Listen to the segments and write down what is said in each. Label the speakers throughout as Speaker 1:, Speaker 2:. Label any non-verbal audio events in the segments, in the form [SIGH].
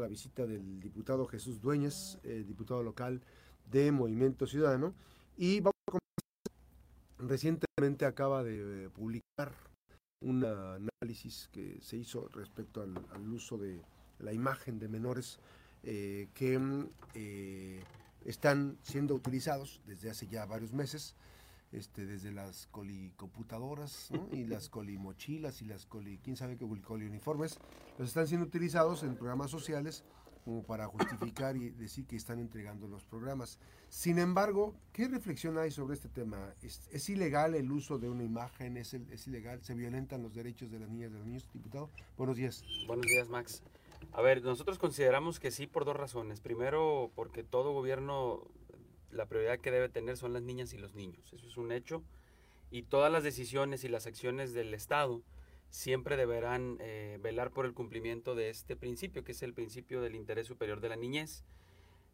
Speaker 1: la visita del diputado Jesús Dueñas, eh, diputado local de Movimiento Ciudadano. Y vamos a Recientemente acaba de publicar un análisis que se hizo respecto al, uso de la imagen de menores eh, que eh, están siendo utilizados desde hace ya varios meses, este, desde las colicomputadoras y [LAUGHS] las colimochilas y las coli, quién sabe qué coliuniformes, los están siendo utilizados en programas sociales como para justificar y decir que están entregando los programas. Sin embargo, ¿qué reflexión hay sobre este tema? ¿Es, ilegal el uso de una imagen? ¿Es, ¿Es, ilegal? ¿Se violentan los derechos de las niñas y de los niños, diputado? Buenos días.
Speaker 2: Buenos días, Max. A ver, nosotros consideramos que sí por dos razones. Primero, porque todo gobierno, la prioridad que debe tener son las niñas y los niños. Eso es un hecho. Y todas las decisiones y las acciones del Estado siempre deberán eh, velar por el cumplimiento de este principio, que es el principio del interés superior de la niñez,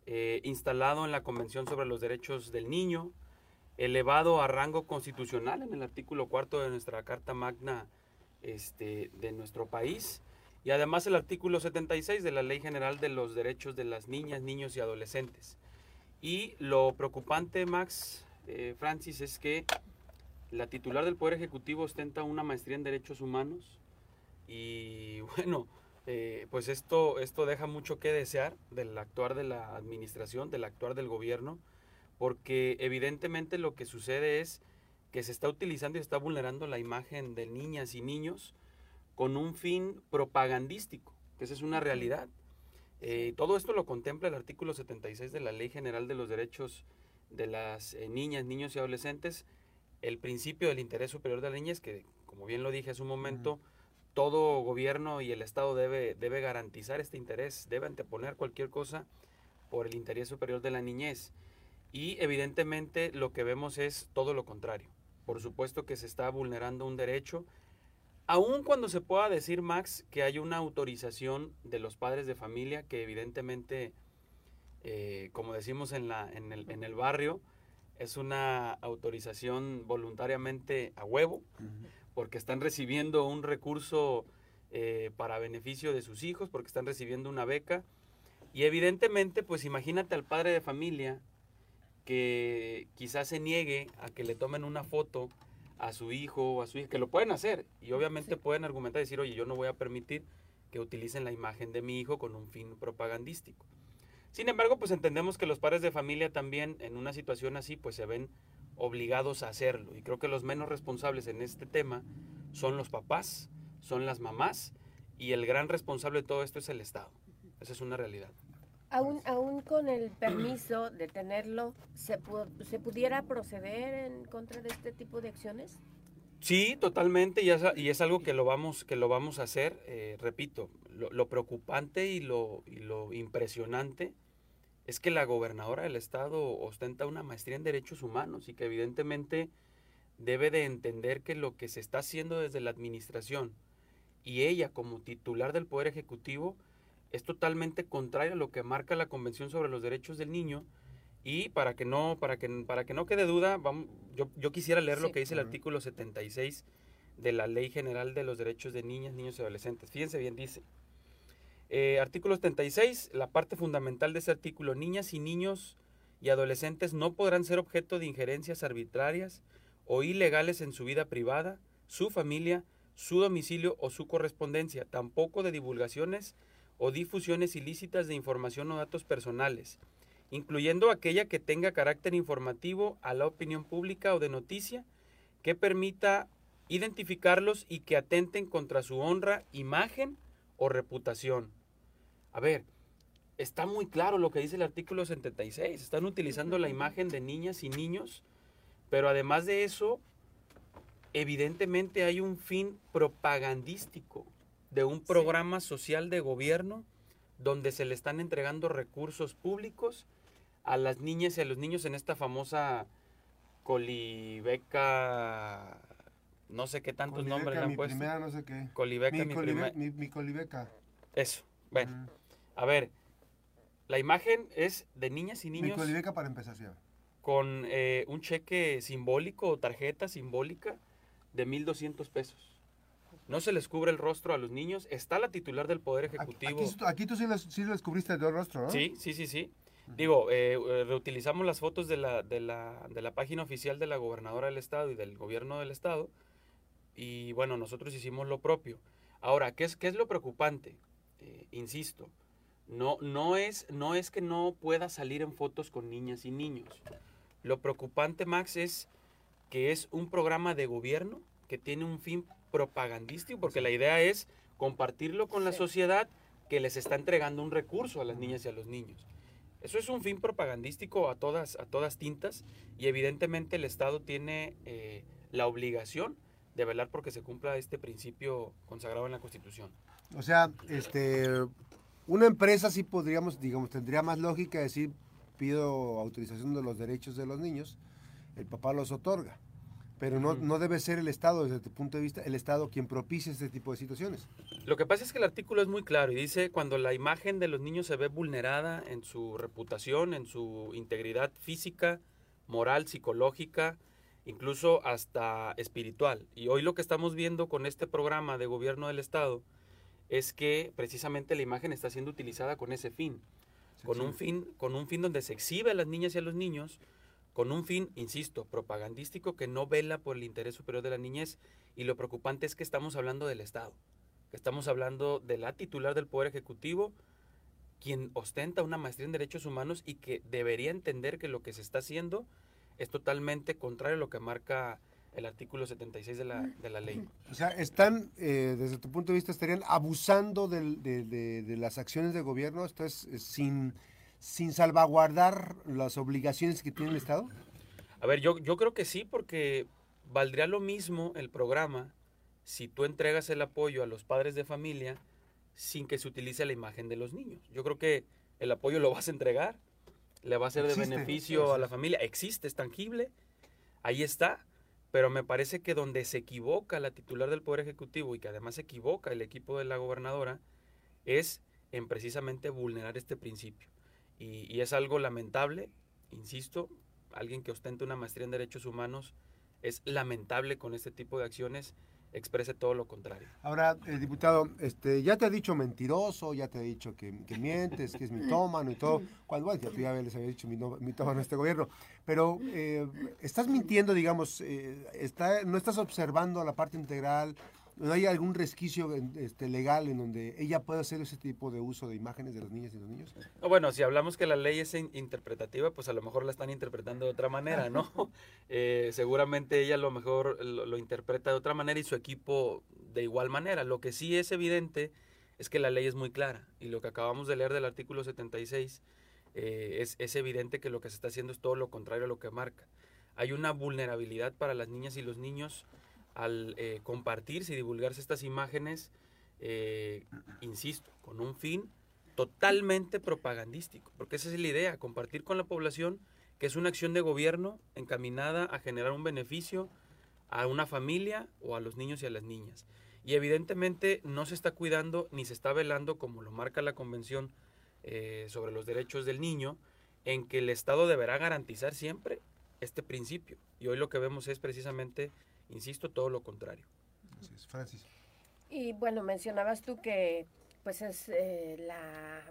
Speaker 2: eh, instalado en la Convención sobre los Derechos del Niño, elevado a rango constitucional en el artículo cuarto de nuestra Carta Magna este, de nuestro país, y además el artículo 76 de la Ley General de los Derechos de las Niñas, Niños y Adolescentes. Y lo preocupante, Max, eh, Francis, es que la titular del Poder Ejecutivo ostenta una maestría en Derechos Humanos y [LAUGHS] bueno, eh, pues esto, esto deja mucho que desear del actuar de la administración, del actuar del gobierno, porque evidentemente lo que sucede es que se está utilizando y está vulnerando la imagen de niñas y niños con un fin propagandístico, que esa es una realidad. Eh, todo esto lo contempla el artículo 76 de la Ley General de los Derechos de las eh, Niñas, Niños y Adolescentes, el principio del interés superior de la niñez, que como bien lo dije hace un momento, todo gobierno y el Estado debe, debe garantizar este interés, debe anteponer cualquier cosa por el interés superior de la niñez. Y evidentemente lo que vemos es todo lo contrario. Por supuesto que se está vulnerando un derecho, aun cuando se pueda decir, Max, que hay una autorización de los padres de familia que evidentemente, eh, como decimos en, la, en, el, en el barrio, es una autorización voluntariamente a huevo, porque están recibiendo un recurso eh, para beneficio de sus hijos, porque están recibiendo una beca. Y evidentemente, pues imagínate al padre de familia que quizás se niegue a que le tomen una foto a su hijo o a su hija, que lo pueden hacer. Y obviamente pueden argumentar y decir, oye, yo no voy a permitir que utilicen la imagen de mi hijo con un fin propagandístico. Sin embargo, pues entendemos que los padres de familia también en una situación así pues se ven obligados a hacerlo. Y creo que los menos responsables en este tema son los papás, son las mamás y el gran responsable de todo esto es el Estado. Esa es una realidad.
Speaker 3: Aún, aún con el permiso de tenerlo, ¿se, ¿se pudiera proceder en contra de este tipo de acciones?
Speaker 2: Sí, totalmente, y es, y es algo que lo vamos, que lo vamos a hacer. Eh, repito, lo, preocupante y lo, y lo impresionante es que la gobernadora del estado ostenta una maestría en derechos humanos y que evidentemente debe de entender que lo que se está haciendo desde la administración y ella como titular del Poder Ejecutivo es totalmente contrario a lo que marca la Convención sobre los Derechos del Niño y para que no, para que, para que no quede duda, vamos, yo, yo quisiera leer lo que dice el artículo 76 de la Ley General de los Derechos de Niñas, Niños y Adolescentes. Fíjense bien, dice. Eh, artículo 76, la parte fundamental de ese artículo, niñas y niños y adolescentes no podrán ser objeto de injerencias arbitrarias o ilegales en su vida privada, su familia, su domicilio o su correspondencia, tampoco de divulgaciones o difusiones ilícitas de información o datos personales, incluyendo aquella que tenga carácter informativo a la opinión pública o de noticia, que permita identificarlos y que atenten contra su honra, imagen o reputación. A ver, está muy claro lo que dice el artículo 76. Están utilizando la imagen de niñas y niños, pero además de eso, evidentemente hay un fin propagandístico de un programa social de gobierno donde se le están entregando recursos públicos a las niñas y a los niños en esta famosa colibeca, no sé qué tantos nombres le han puesto.
Speaker 1: Primera, no sé qué.
Speaker 2: Colibeca,
Speaker 1: mi, mi, colibeca.
Speaker 2: Eso, bueno. A ver, la imagen es de niñas y niños.
Speaker 1: Mi colibeca para empezar,
Speaker 2: Con eh, un cheque simbólico o tarjeta simbólica de 1.200 pesos. No se les cubre el rostro a los niños, está la titular del Poder Ejecutivo.
Speaker 1: Aquí, aquí tú sí les, sí les cubriste el rostro, ¿no?
Speaker 2: Sí, sí, sí, sí. Digo, eh, eh, reutilizamos las fotos de la, de, la, de la página oficial de la gobernadora del estado y del gobierno del estado y bueno, nosotros hicimos lo propio. Ahora, ¿qué es, qué es lo preocupante? Eh, insisto, no, no, es, no es que no pueda salir en fotos con niñas y niños. Lo preocupante, Max, es que es un programa de gobierno que tiene un fin propagandístico, porque la idea es compartirlo con la sociedad que les está entregando un recurso a las niñas y a los niños. Eso es un fin propagandístico a todas, a todas tintas y evidentemente el Estado tiene eh, la obligación de velar porque se cumpla este principio consagrado en la Constitución.
Speaker 1: O sea, este, una empresa sí podríamos, digamos, tendría más lógica decir, pido autorización de los derechos de los niños, el papá los otorga. Pero no, no debe ser el Estado, desde tu punto de vista, el Estado quien propicie este tipo de situaciones.
Speaker 2: Lo que pasa es que el artículo es muy claro y dice cuando la imagen de los niños se ve vulnerada en su reputación, en su integridad física, moral, psicológica, incluso hasta espiritual. Y hoy lo que estamos viendo con este programa de gobierno del Estado es que precisamente la imagen está siendo utilizada con ese fin, con un fin, con un fin donde se exhibe a las niñas y a los niños, con un fin, insisto, propagandístico que no vela por el interés superior de la niñez. Y lo preocupante es que estamos hablando del Estado, que estamos hablando de la titular del Poder Ejecutivo, quien ostenta una maestría en derechos humanos y que debería entender que lo que se está haciendo es totalmente contrario a lo que marca el artículo 76 de la, de la ley.
Speaker 1: O sea, están, eh, desde tu punto de vista, estarían abusando del- de, las acciones de gobierno, esto es, sin, sin salvaguardar las obligaciones que tiene el Estado.
Speaker 2: A ver, yo, yo creo que sí, porque valdría lo mismo el programa si tú entregas el apoyo a los padres de familia sin que se utilice la imagen de los niños. Yo creo que el apoyo lo vas a entregar, le va a ser de beneficio a la familia, existe, es tangible, ahí está, pero me parece que donde se equivoca la titular del Poder Ejecutivo y que además se equivoca el equipo de la gobernadora es en precisamente vulnerar este principio. Y, y es algo lamentable, insisto, alguien que ostenta una maestría en derechos humanos es lamentable con este tipo de acciones exprese todo lo contrario.
Speaker 1: Ahora, eh, diputado, este, ya te ha dicho mentiroso, ya te ha dicho que, mientes, que es mitómano y todo. Cuando, bueno, ya tú ya les había dicho mitómano a este gobierno. Pero eh, estás mintiendo, digamos, eh, está, no estás observando la parte integral, hay algún resquicio este, legal en donde ella pueda hacer ese tipo de uso de imágenes de las niñas y los niños.
Speaker 2: No, bueno, si hablamos que la ley es in- interpretativa, pues a lo mejor la están interpretando de otra manera, ¿no? [LAUGHS] Eh, seguramente ella a lo mejor lo, lo interpreta de otra manera y su equipo de igual manera. Lo que sí es evidente es que la ley es muy clara y lo que acabamos de leer del artículo 76 eh, es, es evidente que lo que se está haciendo es todo lo contrario a lo que marca. Hay una vulnerabilidad para las niñas y los niños al eh, compartirse y divulgarse estas imágenes, eh, insisto, con un fin totalmente propagandístico, porque esa es la idea, compartir con la población que es una acción de gobierno encaminada a generar un beneficio a una familia o a los niños y a las niñas. Y evidentemente no se está cuidando ni se está velando, como lo marca la Convención eh, sobre los Derechos del Niño, en que el Estado deberá garantizar siempre este principio. Y hoy lo que vemos es precisamente, insisto, todo lo contrario.
Speaker 1: Así es, Francis.
Speaker 3: Y bueno, mencionabas tú que pues es eh, la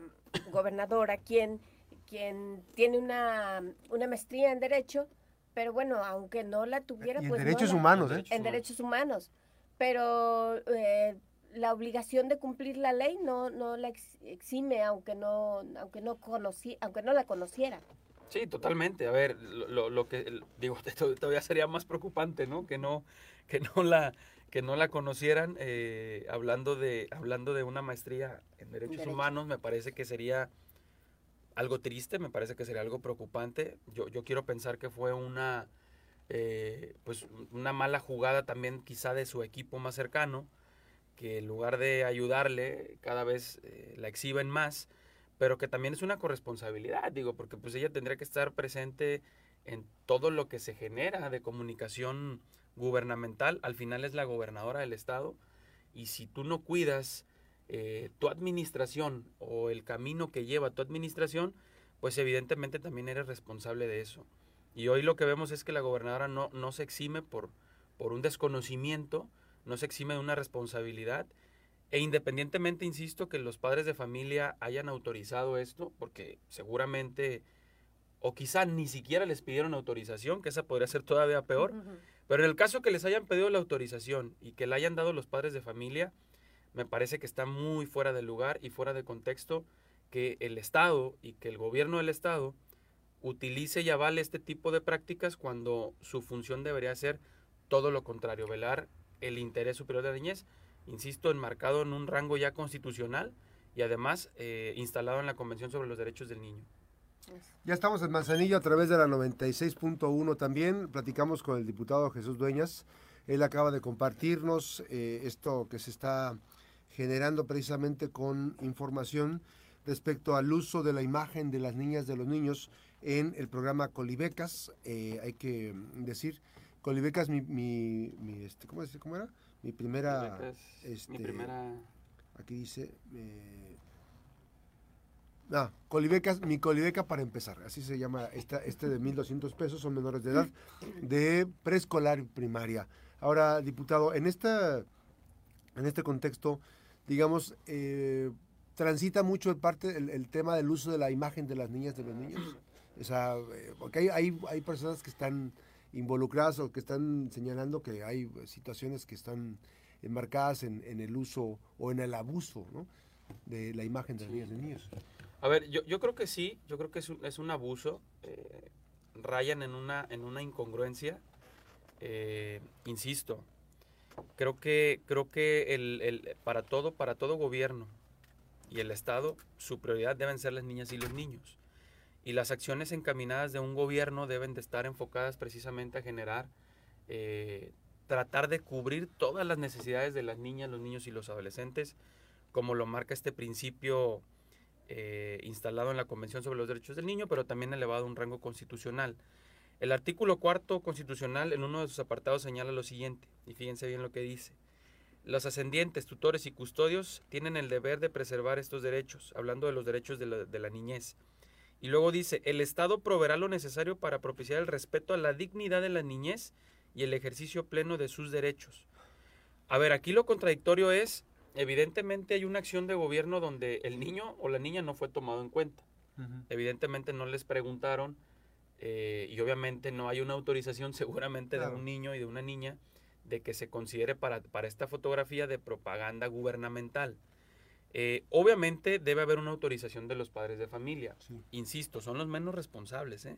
Speaker 3: gobernadora quien, quien tiene una, una maestría en derecho, pero bueno, aunque no la tuviera,
Speaker 1: Y en
Speaker 3: pues no
Speaker 1: derechos
Speaker 3: la-
Speaker 1: humanos, ¿eh?
Speaker 3: En derechos humanos. Pero eh, la obligación de cumplir la ley no, no la ex- exime, aunque no, aunque no conocí, aunque no la conociera.
Speaker 2: Sí, totalmente. A ver, lo, que digo, [LAUGHS] todavía sería más preocupante, ¿no? Que no, que no la, que no la conocieran. eh, hablando de, hablando de una maestría en derechos
Speaker 3: Derecho.
Speaker 2: humanos, me parece que sería algo triste, me parece que sería algo preocupante. Yo, yo quiero pensar que fue una, eh, pues, una mala jugada también, quizá de su equipo más cercano, que en lugar de ayudarle, cada vez eh, la exhiben más pero que también es una corresponsabilidad, digo, porque pues ella tendría que estar presente en todo lo que se genera de comunicación gubernamental, al final es la gobernadora del estado, y si tú no cuidas eh, tu administración o el camino que lleva tu administración, pues evidentemente también eres responsable de eso. Y hoy lo que vemos es que la gobernadora no, no se exime por, por un desconocimiento no se exime de una responsabilidad. E independientemente, insisto, que los padres de familia hayan autorizado esto, porque seguramente, o quizá ni siquiera les pidieron autorización, que esa podría ser todavía peor, pero en el caso que les hayan pedido la autorización y que la hayan dado los padres de familia, me parece que está muy fuera de lugar y fuera de contexto que el Estado y que el gobierno del Estado utilice y avale este tipo de prácticas cuando su función debería ser todo lo contrario, velar el interés superior de la niñez, insisto, enmarcado en un rango ya constitucional y además eh, instalado en la Convención sobre los Derechos del Niño.
Speaker 1: Ya estamos en Manzanillo a través de la 96.1 también. Platicamos con el diputado Jesús Dueñas. Él acaba de compartirnos eh, esto que se está generando precisamente con información respecto al uso de la imagen de las niñas, de los niños en el programa Colibecas. Eh, hay que decir, Colibecas, mi, mi, mi este, ¿cómo, es, ¿cómo, era? Mi primera, este,
Speaker 2: mi primera...
Speaker 1: Aquí dice, eh, ah, Colibecas, mi Colibeca para empezar, así se llama esta, este de 1.200 pesos, son menores de edad, de preescolar y primaria. Ahora, diputado, en, esta, en este contexto, digamos, eh, transita mucho el, parte, el, tema del uso de la imagen de las niñas, de los niños. O sea, eh, porque hay, hay, hay personas que están involucradas o que están señalando que hay situaciones que están enmarcadas en, en el uso o en el abuso ¿no? de la imagen de las niñas y niños.
Speaker 2: A ver, yo, yo creo que sí, yo creo que es un, es un abuso, eh, rayan en una, en una incongruencia, eh, insisto, creo que, creo que el, el, para, todo, para todo gobierno y el Estado, su prioridad deben ser las niñas y los niños. Y las acciones encaminadas de un gobierno deben de estar enfocadas precisamente a generar, eh, tratar de cubrir todas las necesidades de las niñas, los niños y los adolescentes, como lo marca este principio eh, instalado en la Convención sobre los Derechos del Niño, pero también elevado a un rango constitucional. El artículo cuarto constitucional en uno de sus apartados señala lo siguiente, y fíjense bien lo que dice. Los ascendientes, tutores y custodios tienen el deber de preservar estos derechos, hablando de los derechos de la, de la niñez. Y luego dice, el Estado proveerá lo necesario para propiciar el respeto a la dignidad de la niñez y el ejercicio pleno de sus derechos. A ver, aquí lo contradictorio es, evidentemente hay una acción de gobierno donde el niño o la niña no fue tomado en cuenta. Uh -huh. Evidentemente no les preguntaron eh, y obviamente no hay una autorización [LAUGHS] seguramente claro. de un niño y de una niña de que se considere para, para esta fotografía de propaganda gubernamental. Eh, obviamente debe haber una autorización de los padres de familia. Sí. Insisto, son los menos responsables, ¿eh?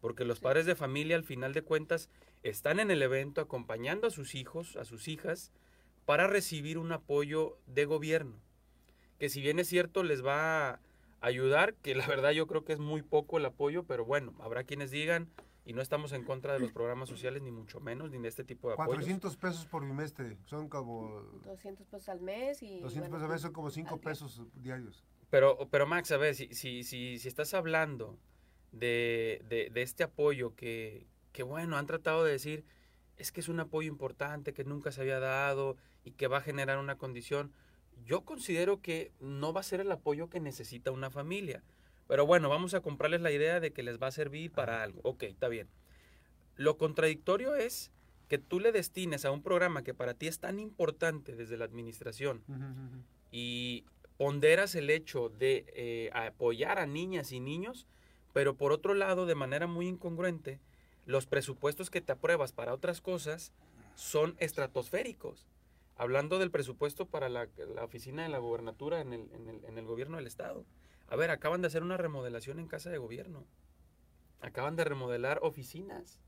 Speaker 2: porque los sí. padres de familia al final de cuentas están en el evento acompañando a sus hijos, a sus hijas, para recibir un apoyo de gobierno, que si bien es cierto les va a ayudar, que la verdad yo creo que es muy poco el apoyo, pero bueno, habrá quienes digan, y no estamos en contra de los programas sociales, ni mucho menos, ni de este tipo de apoyos.
Speaker 1: 400 pesos por bimestre, son como...
Speaker 3: 200 pesos al mes y...
Speaker 1: 200 bueno, pesos al mes son como 5 pesos diarios.
Speaker 2: Pero, pero Max, a ver, si, si, si, si estás hablando de, de, de este apoyo que, que, bueno, han tratado de decir, es que es un apoyo importante, que nunca se había dado y que va a generar una condición, yo considero que no va a ser el apoyo que necesita una familia. Pero bueno, vamos a comprarles la idea de que les va a servir para algo. Ok, está bien. Lo contradictorio es que tú le destines a un programa que para ti es tan importante desde la administración uh -huh. y ponderas el hecho de eh, apoyar a niñas y niños, pero por otro lado, de manera muy incongruente, los presupuestos que te apruebas para otras cosas son estratosféricos. Hablando del presupuesto para la, la oficina de la gobernatura en el, en, el, en el gobierno del Estado. A ver, acaban de hacer una remodelación en casa de gobierno. Acaban de remodelar oficinas.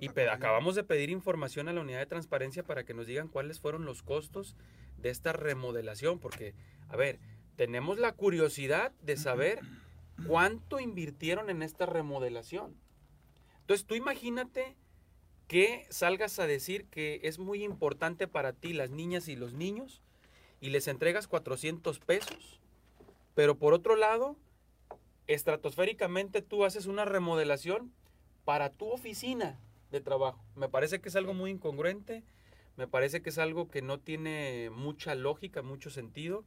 Speaker 2: y acabamos de pedir información a la unidad de transparencia para que nos digan cuáles fueron los costos de esta remodelación. Porque, a ver, tenemos la curiosidad de saber cuánto invirtieron en esta remodelación. Entonces, tú imagínate que salgas a decir que es muy importante para ti las niñas y los niños y les entregas 400 pesos pero por otro lado, estratosféricamente tú haces una remodelación para tu oficina de trabajo. Me parece que es algo muy incongruente, me parece que es algo que no tiene mucha lógica, mucho sentido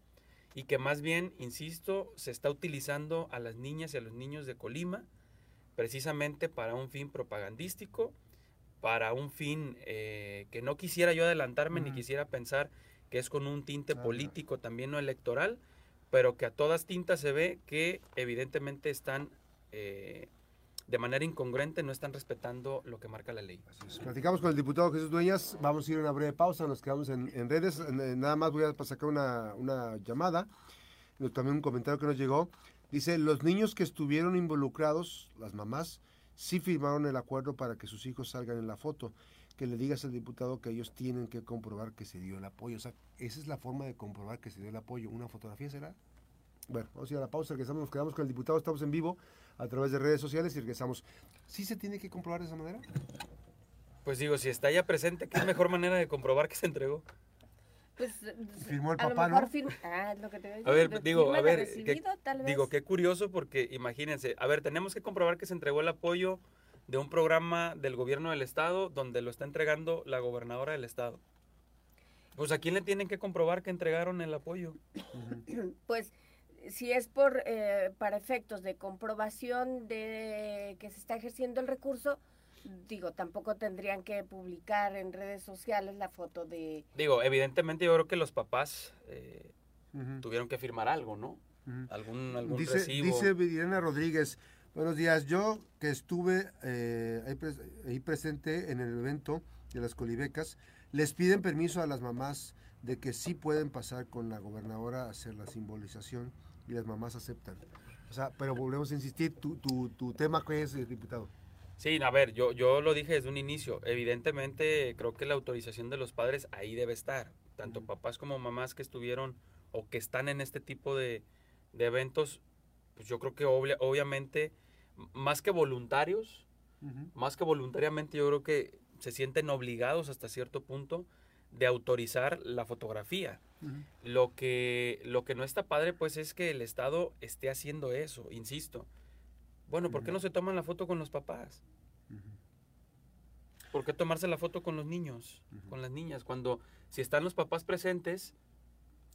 Speaker 2: y que más bien, insisto, se está utilizando a las niñas y a los niños de Colima precisamente para un fin propagandístico para un fin eh, que no quisiera yo adelantarme ni quisiera pensar que es con un tinte político, también no electoral, pero que a todas tintas se ve que evidentemente están eh, de manera incongruente, no están respetando lo que marca la ley.
Speaker 1: Platicamos con el diputado Jesús Dueñas, vamos a ir a una breve pausa, nos quedamos en, redes, nada más voy a sacar una, una llamada, también un comentario que nos llegó, dice, los niños que estuvieron involucrados, las mamás, sí firmaron el acuerdo para que sus hijos salgan en la foto, que le digas al diputado que ellos tienen que comprobar que se dio el apoyo, o sea, esa es la forma de comprobar que se dio el apoyo, una fotografía será. Bueno, vamos a ir a la pausa, regresamos, nos quedamos con el diputado, estamos en vivo a través de redes sociales y regresamos. ¿Sí se tiene que comprobar de esa manera?
Speaker 2: Pues digo, si está ya presente, ¿qué mejor manera de comprobar que se entregó?
Speaker 3: Pues,
Speaker 1: Firmó el
Speaker 3: a
Speaker 1: papá,
Speaker 3: lo mejor
Speaker 1: ¿no?
Speaker 3: fir- ah, es lo que te iba
Speaker 2: A ver,
Speaker 3: decir,
Speaker 2: digo, a ver,
Speaker 3: recibido, tal vez.
Speaker 2: Digo, qué curioso porque imagínense, a ver, tenemos que comprobar que se entregó el apoyo de un programa del gobierno del estado donde lo está entregando la gobernadora del estado. Pues a quién le tienen que comprobar que entregaron el apoyo. [COUGHS]
Speaker 3: Pues si es por eh, para efectos de comprobación de que se está ejerciendo el recurso, digo, tampoco tendrían que publicar en redes sociales la foto de
Speaker 2: Digo, evidentemente yo creo que los papás eh, tuvieron que firmar algo, ¿no? Algún, algún
Speaker 1: Dice,
Speaker 2: recibo.
Speaker 1: dice Rodríguez, buenos días, yo que estuve eh, ahí, pres- ahí presente en el evento de las colibecas, les piden permiso a las mamás de que sí pueden pasar con la gobernadora a hacer la simbolización y las mamás aceptan. O sea, pero volvemos a insistir, tu, tu, tu tema que es, diputado.
Speaker 2: Sí, a ver, yo, yo lo dije desde un inicio. Evidentemente, creo que la autorización de los padres ahí debe estar. Tanto papás como mamás que estuvieron o que están en este tipo de, de eventos, pues yo creo que obvia- obviamente, más que voluntarios, más que voluntariamente, yo creo que se sienten obligados hasta cierto punto de autorizar la fotografía. Lo que, lo que no está padre, pues, es que el Estado esté haciendo eso, insisto. Bueno, ¿por qué no se toman la foto con los papás? ¿Por qué tomarse la foto con los niños, con las niñas? Cuando, si están los papás presentes,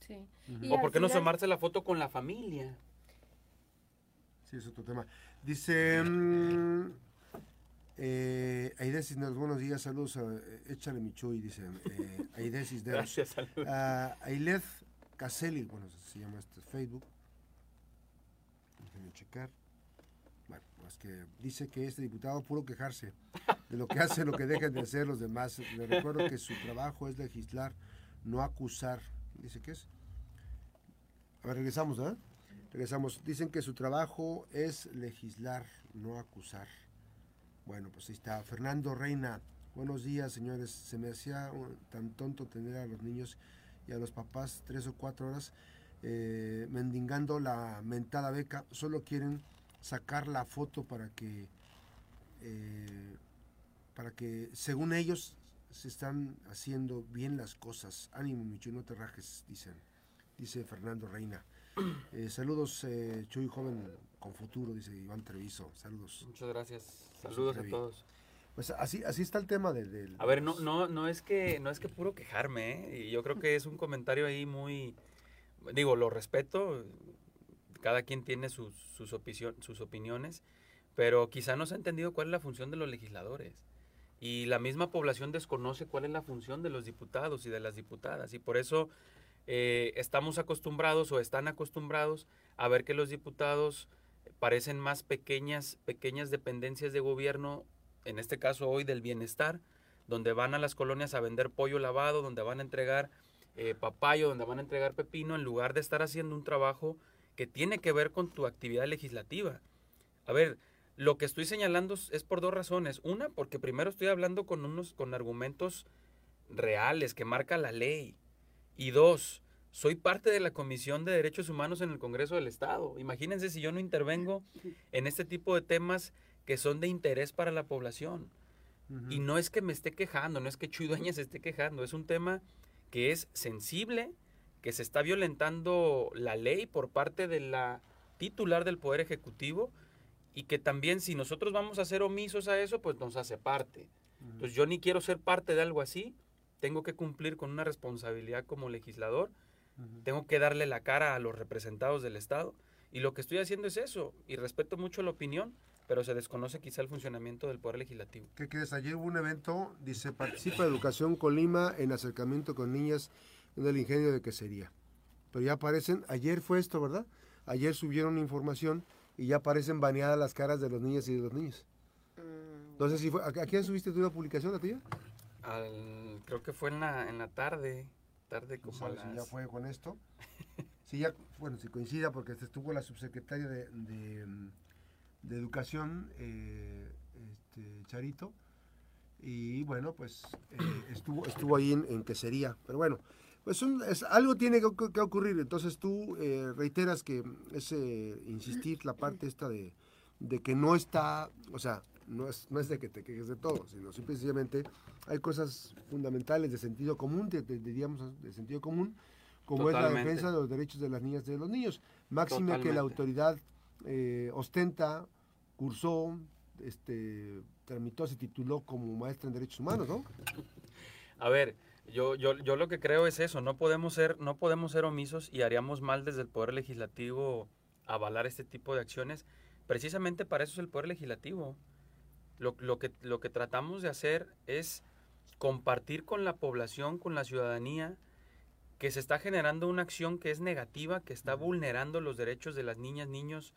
Speaker 3: sí.
Speaker 2: O por qué no tomarse la foto con la familia.
Speaker 1: Sí, es otro tema. Dice mm, eh, Aide Cisneros, buenos días, saludos, a, eh, échale mi chuy, dice eh, Aide Cisneros.
Speaker 2: Gracias, salud.
Speaker 1: a Ailed Caselli, bueno, se llama este Facebook. Déjenme checar. Bueno, pues que dice que este diputado puro quejarse de lo que hace, lo que dejan de hacer los demás. Le recuerdo que su trabajo es legislar, no acusar. Dice que es. A ver, regresamos, ¿eh? Regresamos. Dicen que su trabajo es legislar, no acusar. Bueno, pues ahí está. Fernando Reina. Buenos días, señores. Se me hacía tan tonto tener a los niños y a los papás tres o cuatro horas eh, mendigando la mentada beca. Solo quieren sacar la foto para que, eh, para que, según ellos, se están haciendo bien las cosas. Ánimo, Michu, no te rajes, dicen. Dice Fernando Reina. Eh, saludos, eh, Chuy, joven con futuro, dice Iván Treviso. Saludos.
Speaker 2: Muchas gracias. Saludos a todos.
Speaker 1: Pues así, así está el tema del... del-
Speaker 2: A ver, no, no, no es que, no es que puro quejarme, ¿eh? Y yo creo que es un comentario ahí muy, digo, lo respeto, cada quien tiene sus, sus, opicio- sus opiniones, pero quizá no se ha entendido cuál es la función de los legisladores. Y la misma población desconoce cuál es la función de los diputados y de las diputadas. Y por eso eh, estamos acostumbrados o están acostumbrados a ver que los diputados parecen más pequeñas, pequeñas dependencias de gobierno, en este caso hoy del bienestar, donde van a las colonias a vender pollo lavado, donde van a entregar eh, papayo, donde van a entregar pepino, en lugar de estar haciendo un trabajo que tiene que ver con tu actividad legislativa. A ver, lo que estoy señalando es- por dos razones. Una, porque primero estoy hablando con unos con argumentos reales que marca la ley. Y dos, soy parte de la Comisión de Derechos Humanos en el Congreso del Estado. Imagínense si yo no intervengo [LAUGHS] en este tipo de temas que son de interés para la población. Y no es que me esté quejando, no es que Chuy Dueñas se esté quejando, es un tema que es sensible, que se está violentando la ley por parte de la titular del Poder Ejecutivo y que también si nosotros vamos a ser omisos a eso, pues nos hace parte. Entonces yo ni quiero ser parte de algo así, tengo que cumplir con una responsabilidad como legislador, tengo que darle la cara a los representados del Estado y lo que estoy haciendo es eso y respeto mucho la opinión, pero se desconoce quizá el funcionamiento del Poder Legislativo.
Speaker 1: ¿Qué crees? Ayer hubo un evento, dice, participa Educación Colima en acercamiento con niñas en el ingenio de quesería. Pero ya aparecen, ayer fue esto, ¿verdad? Ayer subieron información y ya aparecen baneadas las caras de los niños y de los niños.
Speaker 3: Mm,
Speaker 1: Entonces, si fue, ¿a, a quién subiste tú la publicación, la tuya?
Speaker 2: Al- creo que fue en la, en la tarde, tarde
Speaker 1: No
Speaker 2: como
Speaker 1: sabes si ya fue con esto. [LAUGHS] Sí, ya, bueno, si coincida, porque estuvo la subsecretaria de, de, de Educación, eh, este, Charito, y bueno, pues eh, estuvo, estuvo ahí en, en quesería. Pero bueno, pues un- es, algo tiene que, que ocurrir. Entonces tú eh, reiteras que es eh, insistir la parte esta de, de que no está, o sea, no es, no es de que te quejes de todo, sino simplemente hay cosas fundamentales de sentido común, de, de- diríamos, de sentido común, como es la defensa de los derechos de las niñas y de los niños. Máxime que la autoridad eh, ostenta, cursó, este, tramitó, se tituló como maestra en derechos humanos, ¿no?
Speaker 2: A ver, yo, yo, yo lo que creo es eso, no podemos, ser, no podemos ser omisos y haríamos mal desde el Poder Legislativo avalar este tipo de acciones. Precisamente para eso es el Poder Legislativo. Lo, que tratamos de hacer es compartir con la población, con la ciudadanía, que se está generando una acción que es negativa, que está vulnerando los derechos de las niñas, niños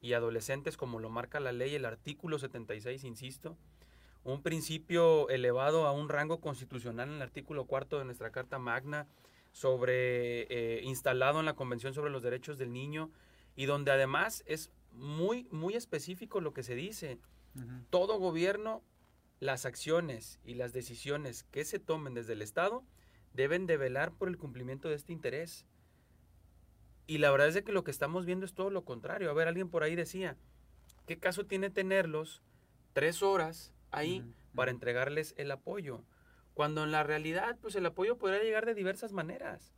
Speaker 2: y adolescentes, como lo marca la ley, el artículo 76, insisto, un principio elevado a un rango constitucional en el artículo cuarto de nuestra Carta Magna, sobre eh, instalado en la Convención sobre los Derechos del Niño, y donde además es muy, muy específico lo que se dice. Todo gobierno, las acciones y las decisiones que se tomen desde el Estado deben de velar por el cumplimiento de este interés. Y la verdad es de que lo que estamos viendo es todo lo contrario. A ver, alguien por ahí decía, ¿qué caso tiene tenerlos tres horas ahí para entregarles el apoyo? Cuando en la realidad, pues el apoyo podría llegar de diversas maneras.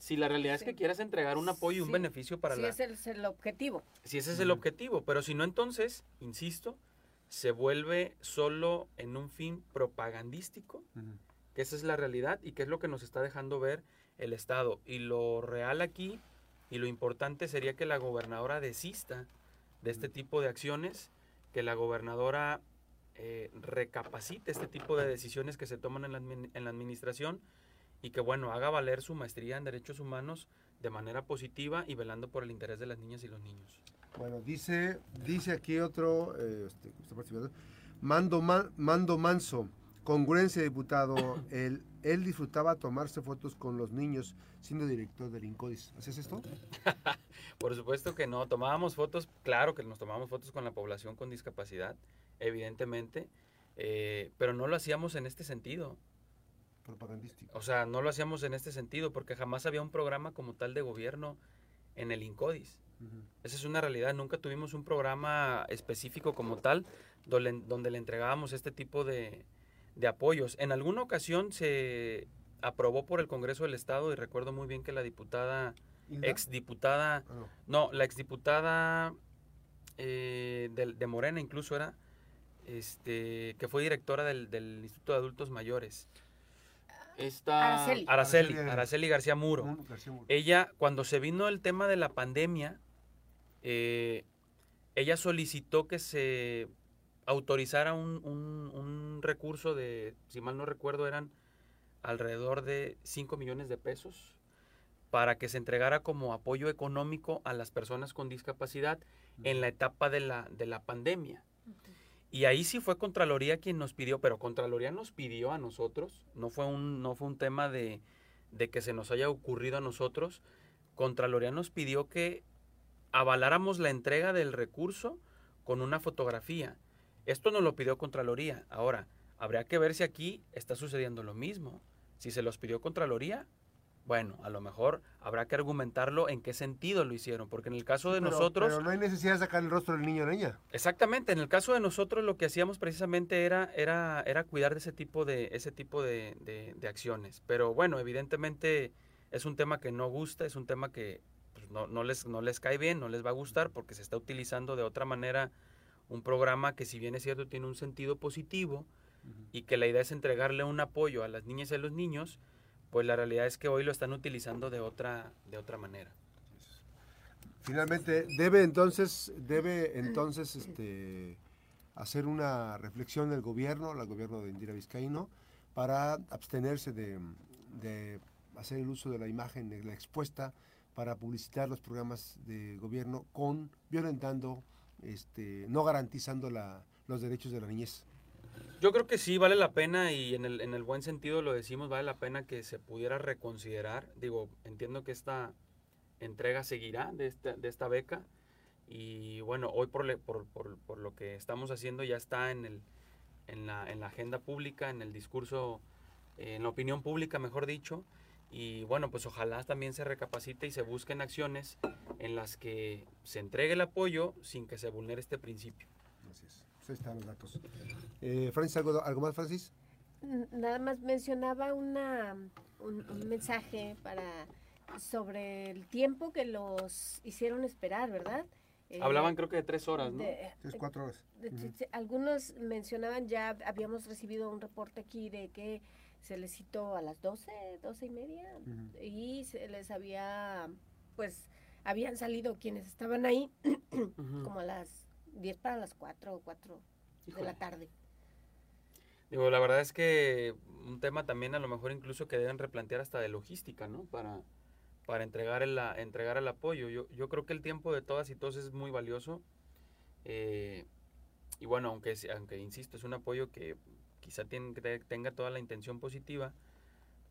Speaker 2: Si la realidad es que quieras entregar un apoyo y un
Speaker 3: Sí,
Speaker 2: beneficio para
Speaker 3: sí,
Speaker 2: la...
Speaker 3: ese es el objetivo.
Speaker 2: Si ese es el objetivo, pero si no, entonces, insisto, se vuelve solo en un fin propagandístico, que esa es la realidad y que es lo que nos está dejando ver el Estado. Y lo real aquí y lo importante sería que la gobernadora desista de este tipo de acciones, que la gobernadora eh, recapacite este tipo de decisiones que se toman en la, en la administración y que, bueno, haga valer su maestría en derechos humanos de manera positiva y velando por el interés de las niñas y los niños.
Speaker 1: Bueno, dice, dice aquí otro, eh, este, Mando, Man- Mando Manso, congruencia diputado, [COUGHS] él, él disfrutaba tomarse fotos con los niños siendo director del INCODIS. ¿Haces esto? [LAUGHS]
Speaker 2: Por supuesto que no, tomábamos fotos, claro que nos tomábamos fotos con la población con discapacidad, evidentemente, eh, pero no lo hacíamos en este sentido.
Speaker 1: Propagandístico.
Speaker 2: O sea, no lo hacíamos en este sentido porque jamás había un programa como tal de gobierno en el INCODIS. Esa es una realidad, nunca tuvimos un programa específico como tal donde, donde le entregábamos este tipo de, de apoyos. En alguna ocasión se aprobó por el Congreso del Estado y recuerdo muy bien que la diputada,
Speaker 1: ¿Hilda?
Speaker 2: exdiputada,
Speaker 1: Ah, no.
Speaker 2: no, la exdiputada eh, de, de Morena incluso era, este, que fue directora del, del Instituto de Adultos Mayores. Esta,
Speaker 3: Araceli.
Speaker 2: Araceli, García Muro.
Speaker 1: Muro, García Muro.
Speaker 2: Ella, cuando se vino el tema de la pandemia, eh, ella solicitó que se autorizara un, un- un recurso de, si mal no recuerdo, eran alrededor de 5 millones de pesos para que se entregara como apoyo económico a las personas con discapacidad en la etapa de la, de la pandemia. Y ahí sí fue Contraloría quien nos pidió, pero Contraloría nos pidió a nosotros, no fue un, no fue un tema de, de que se nos haya ocurrido a nosotros. Contraloría nos pidió que avaláramos la entrega del recurso con una fotografía. Esto nos lo pidió Contraloría. Ahora, habría que ver si aquí está sucediendo lo mismo. Si se los pidió Contraloría, bueno, a lo mejor habrá que argumentarlo en qué sentido lo hicieron, porque en el caso de
Speaker 1: Pero-
Speaker 2: nosotros...
Speaker 1: Pero no hay necesidad de sacar el rostro del niño o niña.
Speaker 2: Exactamente, en el caso de nosotros lo que hacíamos precisamente era, era, era cuidar de ese tipo de, ese tipo de, de- de acciones. Pero bueno, evidentemente es un tema que no gusta, es un tema que pues, no, no les, no les cae bien, no les va a gustar porque se está utilizando de otra manera un programa que si bien es cierto tiene un sentido positivo y que la idea es entregarle un apoyo a las niñas y a los niños, pues la realidad es que hoy lo están utilizando de otra, de otra manera.
Speaker 1: Finalmente, debe entonces, debe entonces este, hacer una reflexión el gobierno, el gobierno de Indira Vizcaíno, para abstenerse de, de hacer el uso de la imagen de la expuesta para publicitar los programas de gobierno con violentando, este, no garantizando los derechos de la niñez.
Speaker 2: Yo creo que sí vale la pena y en el, en el buen sentido lo decimos, vale la pena que se pudiera reconsiderar. Digo, entiendo que esta entrega seguirá de esta, de esta beca y bueno, hoy por, por, por, por, lo que estamos haciendo ya está en, el, en, la, en la agenda pública, en el discurso, en la opinión pública, mejor dicho. Y bueno, pues ojalá también se recapacite y se busquen acciones en las que se entregue el apoyo sin que se vulnere este principio.
Speaker 1: Así es. Pues ahí están los datos. Eh, Francis, ¿algo, ¿algo, más, Francis?
Speaker 3: Nada más mencionaba una, un, un, mensaje para sobre el tiempo que los hicieron esperar, ¿verdad?
Speaker 2: Eh, Hablaban creo que de tres horas, ¿no?
Speaker 1: De, tres, cuatro horas.
Speaker 3: De, uh -huh. Algunos mencionaban, ya habíamos recibido un reporte aquí de que se les citó a las 12, 12 y media, uh -huh. y se les había, pues, habían salido quienes estaban ahí [CLEARS THROAT] uh -huh. como a las 10 para las 4 o 4 Híjole. de la tarde.
Speaker 2: Digo, la verdad es que un tema también a lo mejor incluso que deben replantear hasta de logística, ¿no? Para, para entregar, el, entregar el apoyo. Yo, yo creo que el tiempo de todas y todos es muy valioso. Eh, y bueno, aunque, aunque insisto, es un apoyo que quizá tiene, tenga toda la intención positiva,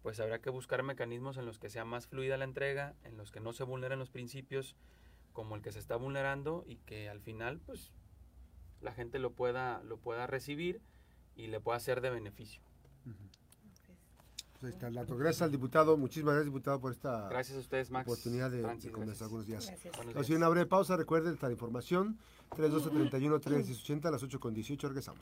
Speaker 2: pues habrá que buscar mecanismos en los que sea más fluida la entrega, en los que no se vulneren los principios como el que se está vulnerando y que al final pues la gente lo pueda, lo pueda recibir y le pueda ser de beneficio.
Speaker 1: Uh -huh. Pues ahí está el dato. Gracias al diputado, muchísimas gracias diputado por esta
Speaker 2: gracias a ustedes, Max.
Speaker 1: oportunidad de,
Speaker 2: Francis,
Speaker 1: de conversar algunos días.
Speaker 3: Gracias.
Speaker 1: Así una breve pausa, recuerden esta información, 3231 380 a las 8 con 18 regresamos.